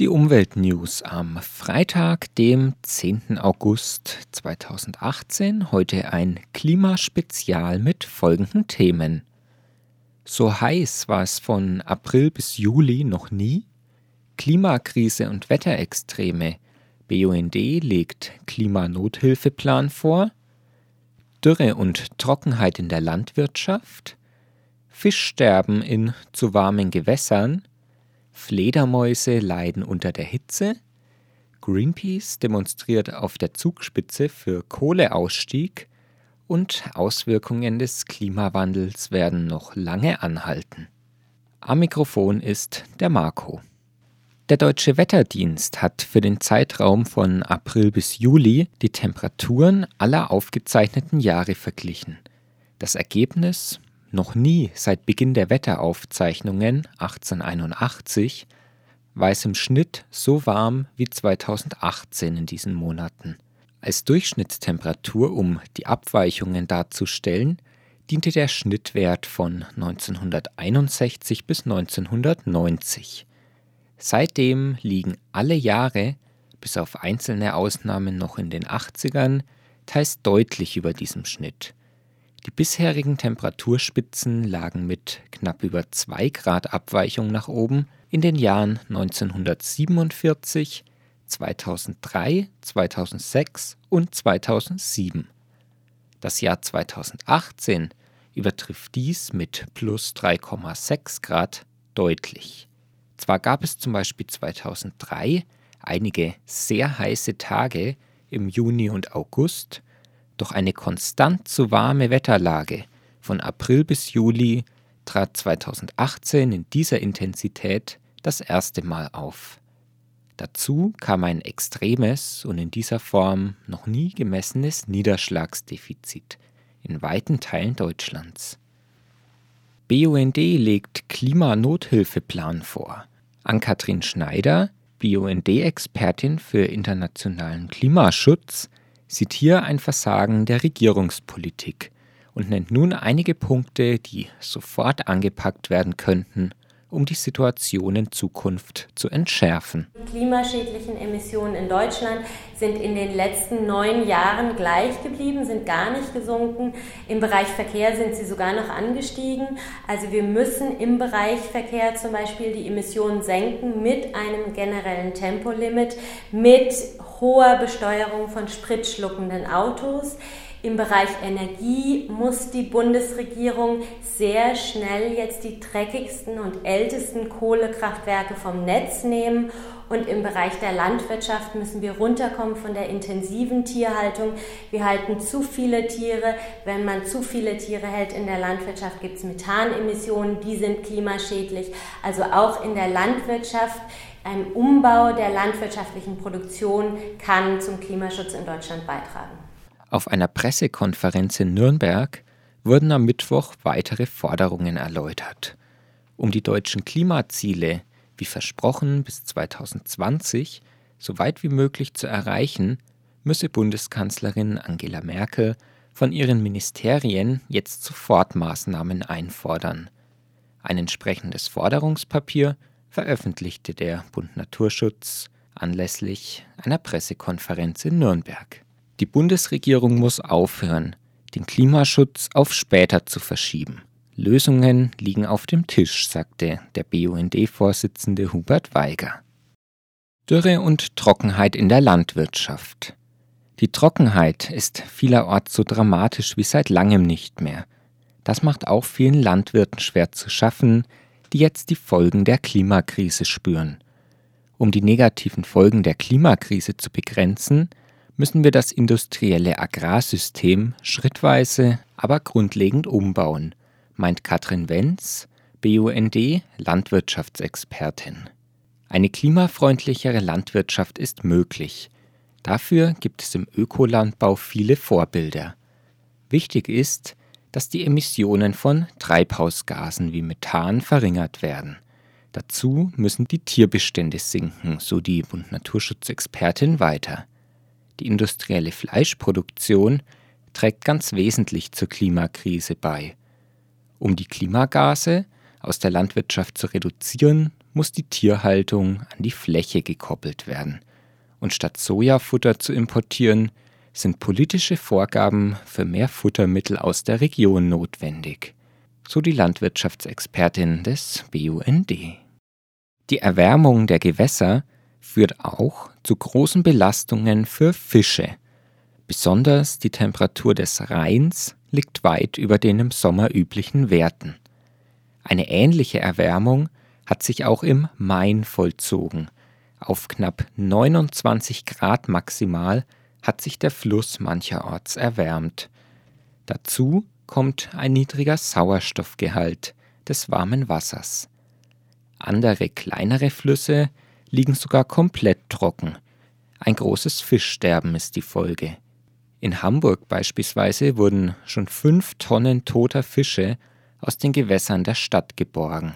Die Umweltnews am Freitag, dem 10. August 2018. Heute ein Klimaspezial mit folgenden Themen. So heiß war es von April bis Juli noch nie. Klimakrise und Wetterextreme. BUND legt Klimanothilfeplan vor. Dürre und Trockenheit in der Landwirtschaft. Fischsterben in zu warmen Gewässern. Fledermäuse leiden unter der Hitze. Greenpeace demonstriert auf der Zugspitze für Kohleausstieg und Auswirkungen des Klimawandels werden noch lange anhalten. Am Mikrofon ist der Marco. Der Deutsche Wetterdienst hat für den Zeitraum von April bis Juli die Temperaturen aller aufgezeichneten Jahre verglichen. Das Ergebnis noch nie seit Beginn der Wetteraufzeichnungen 1881 war es im Schnitt so warm wie 2018 in diesen Monaten. Als Durchschnittstemperatur, um die Abweichungen darzustellen, diente der Schnittwert von 1961 bis 1990. Seitdem liegen alle Jahre, bis auf einzelne Ausnahmen noch in den 80ern, teils deutlich über diesem Schnitt. Die bisherigen Temperaturspitzen lagen mit knapp über 2 Grad Abweichung nach oben in den Jahren 1947, 2003, 2006 und 2007. Das Jahr 2018 übertrifft dies mit plus 3,6 Grad deutlich. Zwar gab es zum Beispiel 2003 einige sehr heiße Tage im Juni und August, doch eine konstant zu warme Wetterlage von April bis Juli trat 2018 in dieser Intensität das erste Mal auf. Dazu kam ein extremes und in dieser Form noch nie gemessenes Niederschlagsdefizit in weiten Teilen Deutschlands. BUND legt Klimanothilfeplan vor. Ann-Kathrin Schneider, BUND-Expertin für internationalen Klimaschutz, sieht hier ein Versagen der Regierungspolitik und nennt nun einige Punkte, die sofort angepackt werden könnten, um die Situation in Zukunft zu entschärfen. Die klimaschädlichen Emissionen in Deutschland sind in den letzten neun Jahren gleich geblieben, sind gar nicht gesunken. Im Bereich Verkehr sind sie sogar noch angestiegen. Also wir müssen im Bereich Verkehr zum Beispiel die Emissionen senken mit einem generellen Tempolimit, mit hoher Besteuerung von spritschluckenden Autos. Im Bereich Energie muss die Bundesregierung sehr schnell jetzt die dreckigsten und ältesten Kohlekraftwerke vom Netz nehmen. Und im Bereich der Landwirtschaft müssen wir runterkommen von der intensiven Tierhaltung. Wir halten zu viele Tiere. Wenn man zu viele Tiere hält in der Landwirtschaft, gibt es Methanemissionen, die sind klimaschädlich. Also auch in der Landwirtschaft ein Umbau der landwirtschaftlichen Produktion kann zum Klimaschutz in Deutschland beitragen. Auf einer Pressekonferenz in Nürnberg wurden am Mittwoch weitere Forderungen erläutert. Um die deutschen Klimaziele, wie versprochen, bis 2020 so weit wie möglich zu erreichen, müsse Bundeskanzlerin Angela Merkel von ihren Ministerien jetzt sofort Maßnahmen einfordern. Ein entsprechendes Forderungspapier veröffentlichte der Bund Naturschutz anlässlich einer Pressekonferenz in Nürnberg. Die Bundesregierung muss aufhören, den Klimaschutz auf später zu verschieben. Lösungen liegen auf dem Tisch, sagte der BUND-Vorsitzende Hubert Weiger. Dürre und Trockenheit in der Landwirtschaft. Die Trockenheit ist vielerorts so dramatisch wie seit langem nicht mehr. Das macht auch vielen Landwirten schwer zu schaffen, die jetzt die Folgen der Klimakrise spüren. Um die negativen Folgen der Klimakrise zu begrenzen, müssen wir das industrielle Agrarsystem schrittweise, aber grundlegend umbauen, meint Katrin Wenz, BUND Landwirtschaftsexpertin. Eine klimafreundlichere Landwirtschaft ist möglich. Dafür gibt es im Ökolandbau viele Vorbilder. Wichtig ist, dass die Emissionen von Treibhausgasen wie Methan verringert werden. Dazu müssen die Tierbestände sinken, so die Bund Naturschutzexpertin weiter. Die industrielle Fleischproduktion trägt ganz wesentlich zur Klimakrise bei. Um die Klimagase aus der Landwirtschaft zu reduzieren, muss die Tierhaltung an die Fläche gekoppelt werden. Und statt Sojafutter zu importieren, sind politische Vorgaben für mehr Futtermittel aus der Region notwendig. So die Landwirtschaftsexpertin des BUND. Die Erwärmung der Gewässer führt auch zu großen Belastungen für Fische. Besonders die Temperatur des Rheins liegt weit über den im Sommer üblichen Werten. Eine ähnliche Erwärmung hat sich auch im Main vollzogen. Auf knapp 29 Grad maximal hat sich der Fluss mancherorts erwärmt. Dazu kommt ein niedriger Sauerstoffgehalt des warmen Wassers. Andere kleinere Flüsse liegen sogar komplett trocken. Ein großes Fischsterben ist die Folge. In Hamburg beispielsweise wurden schon fünf Tonnen toter Fische aus den Gewässern der Stadt geborgen.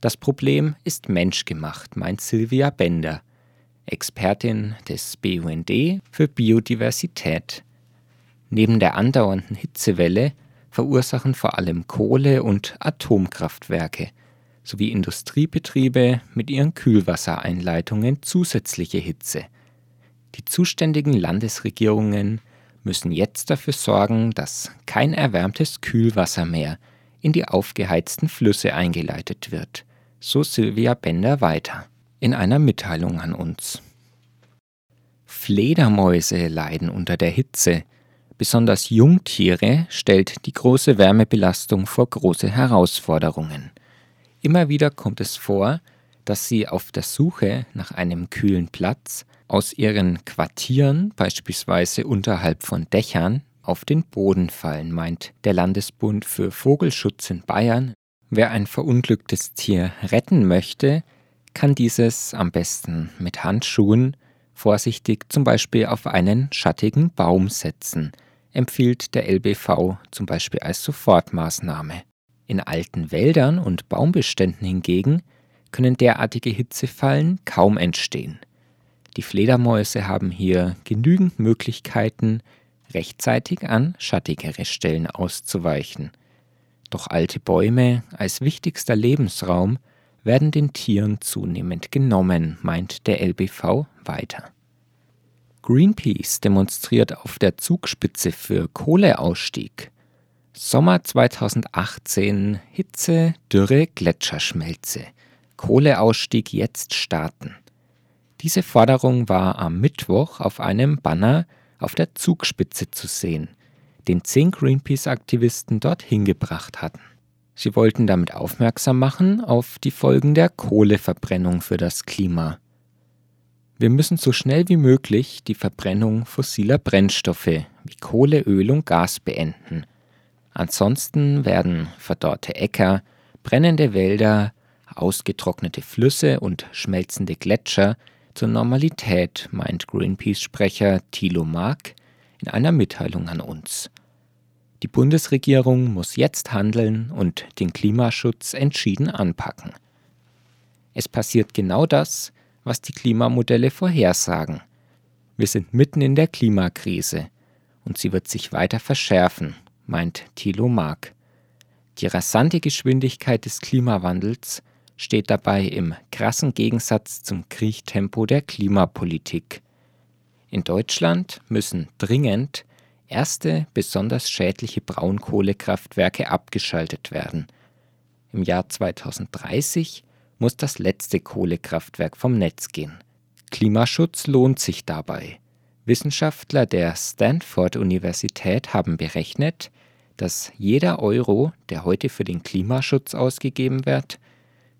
Das Problem ist menschgemacht, meint Silvia Bender, Expertin des BUND für Biodiversität. Neben der andauernden Hitzewelle verursachen vor allem Kohle- und Atomkraftwerke sowie Industriebetriebe mit ihren Kühlwassereinleitungen zusätzliche Hitze. Die zuständigen Landesregierungen müssen jetzt dafür sorgen, dass kein erwärmtes Kühlwasser mehr in die aufgeheizten Flüsse eingeleitet wird, so Sylvia Bender weiter in einer Mitteilung an uns. Fledermäuse leiden unter der Hitze. Besonders Jungtiere stellt die große Wärmebelastung vor große Herausforderungen. Immer wieder kommt es vor, dass sie auf der Suche nach einem kühlen Platz aus ihren Quartieren, beispielsweise unterhalb von Dächern, auf den Boden fallen, meint der Landesbund für Vogelschutz in Bayern. Wer ein verunglücktes Tier retten möchte, kann dieses am besten mit Handschuhen vorsichtig zum Beispiel auf einen schattigen Baum setzen, empfiehlt der LBV zum Beispiel als Sofortmaßnahme. In alten Wäldern und Baumbeständen hingegen können derartige Hitzefallen kaum entstehen. Die Fledermäuse haben hier genügend Möglichkeiten, rechtzeitig an schattigere Stellen auszuweichen. Doch alte Bäume als wichtigster Lebensraum werden den Tieren zunehmend genommen, meint der LBV weiter. Greenpeace demonstriert auf der Zugspitze für Kohleausstieg. Sommer 2018 Hitze, Dürre, Gletscherschmelze. Kohleausstieg jetzt starten. Diese Forderung war am Mittwoch auf einem Banner auf der Zugspitze zu sehen, den zehn Greenpeace-Aktivisten dorthin gebracht hatten. Sie wollten damit aufmerksam machen auf die Folgen der Kohleverbrennung für das Klima. Wir müssen so schnell wie möglich die Verbrennung fossiler Brennstoffe wie Kohle, Öl und Gas beenden. Ansonsten werden verdorrte Äcker, brennende Wälder, ausgetrocknete Flüsse und schmelzende Gletscher zur Normalität, meint Greenpeace-Sprecher Thilo Mark in einer Mitteilung an uns. Die Bundesregierung muss jetzt handeln und den Klimaschutz entschieden anpacken. Es passiert genau das, was die Klimamodelle vorhersagen. Wir sind mitten in der Klimakrise und sie wird sich weiter verschärfen, meint Thilo Mark. Die rasante Geschwindigkeit des Klimawandels steht dabei im krassen Gegensatz zum Kriechtempo der Klimapolitik. In Deutschland müssen dringend erste besonders schädliche Braunkohlekraftwerke abgeschaltet werden. Im Jahr 2030 muss das letzte Kohlekraftwerk vom Netz gehen. Klimaschutz lohnt sich dabei. Wissenschaftler der Stanford-Universität haben berechnet, dass jeder Euro, der heute für den Klimaschutz ausgegeben wird,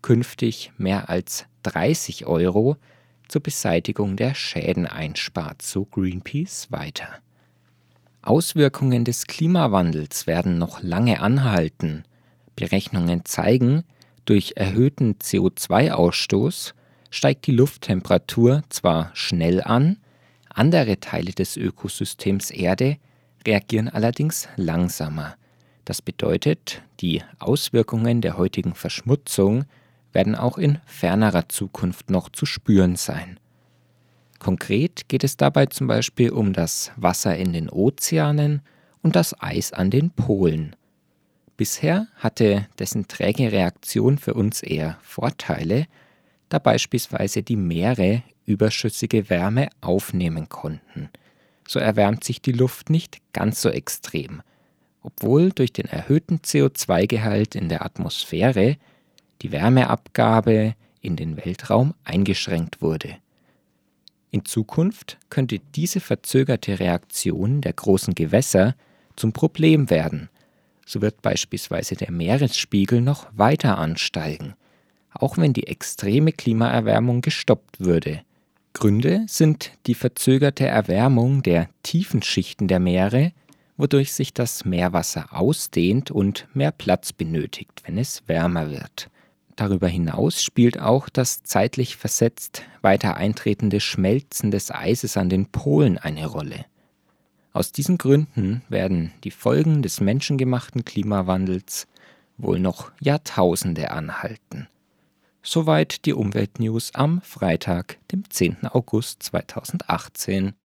künftig mehr als 30 Euro zur Beseitigung der Schäden einspart, so Greenpeace weiter. Auswirkungen des Klimawandels werden noch lange anhalten. Berechnungen zeigen, durch erhöhten CO2-Ausstoß steigt die Lufttemperatur zwar schnell an, andere Teile des Ökosystems Erde reagieren allerdings langsamer. Das bedeutet, die Auswirkungen der heutigen Verschmutzung werden auch in fernerer Zukunft noch zu spüren sein. Konkret geht es dabei zum Beispiel um das Wasser in den Ozeanen und das Eis an den Polen. Bisher hatte dessen träge Reaktion für uns eher Vorteile, da beispielsweise die Meere überschüssige Wärme aufnehmen konnten. So erwärmt sich die Luft nicht ganz so extrem, obwohl durch den erhöhten CO2-Gehalt in der Atmosphäre die Wärmeabgabe in den Weltraum eingeschränkt wurde. In Zukunft könnte diese verzögerte Reaktion der großen Gewässer zum Problem werden. So wird beispielsweise der Meeresspiegel noch weiter ansteigen, auch wenn die extreme Klimaerwärmung gestoppt würde. Gründe sind die verzögerte Erwärmung der tiefen Schichten der Meere, wodurch sich das Meerwasser ausdehnt und mehr Platz benötigt, wenn es wärmer wird. Darüber hinaus spielt auch das zeitlich versetzt weiter eintretende Schmelzen des Eises an den Polen eine Rolle. Aus diesen Gründen werden die Folgen des menschengemachten Klimawandels wohl noch Jahrtausende anhalten. Soweit die Umweltnews am Freitag, dem 10. August 2018.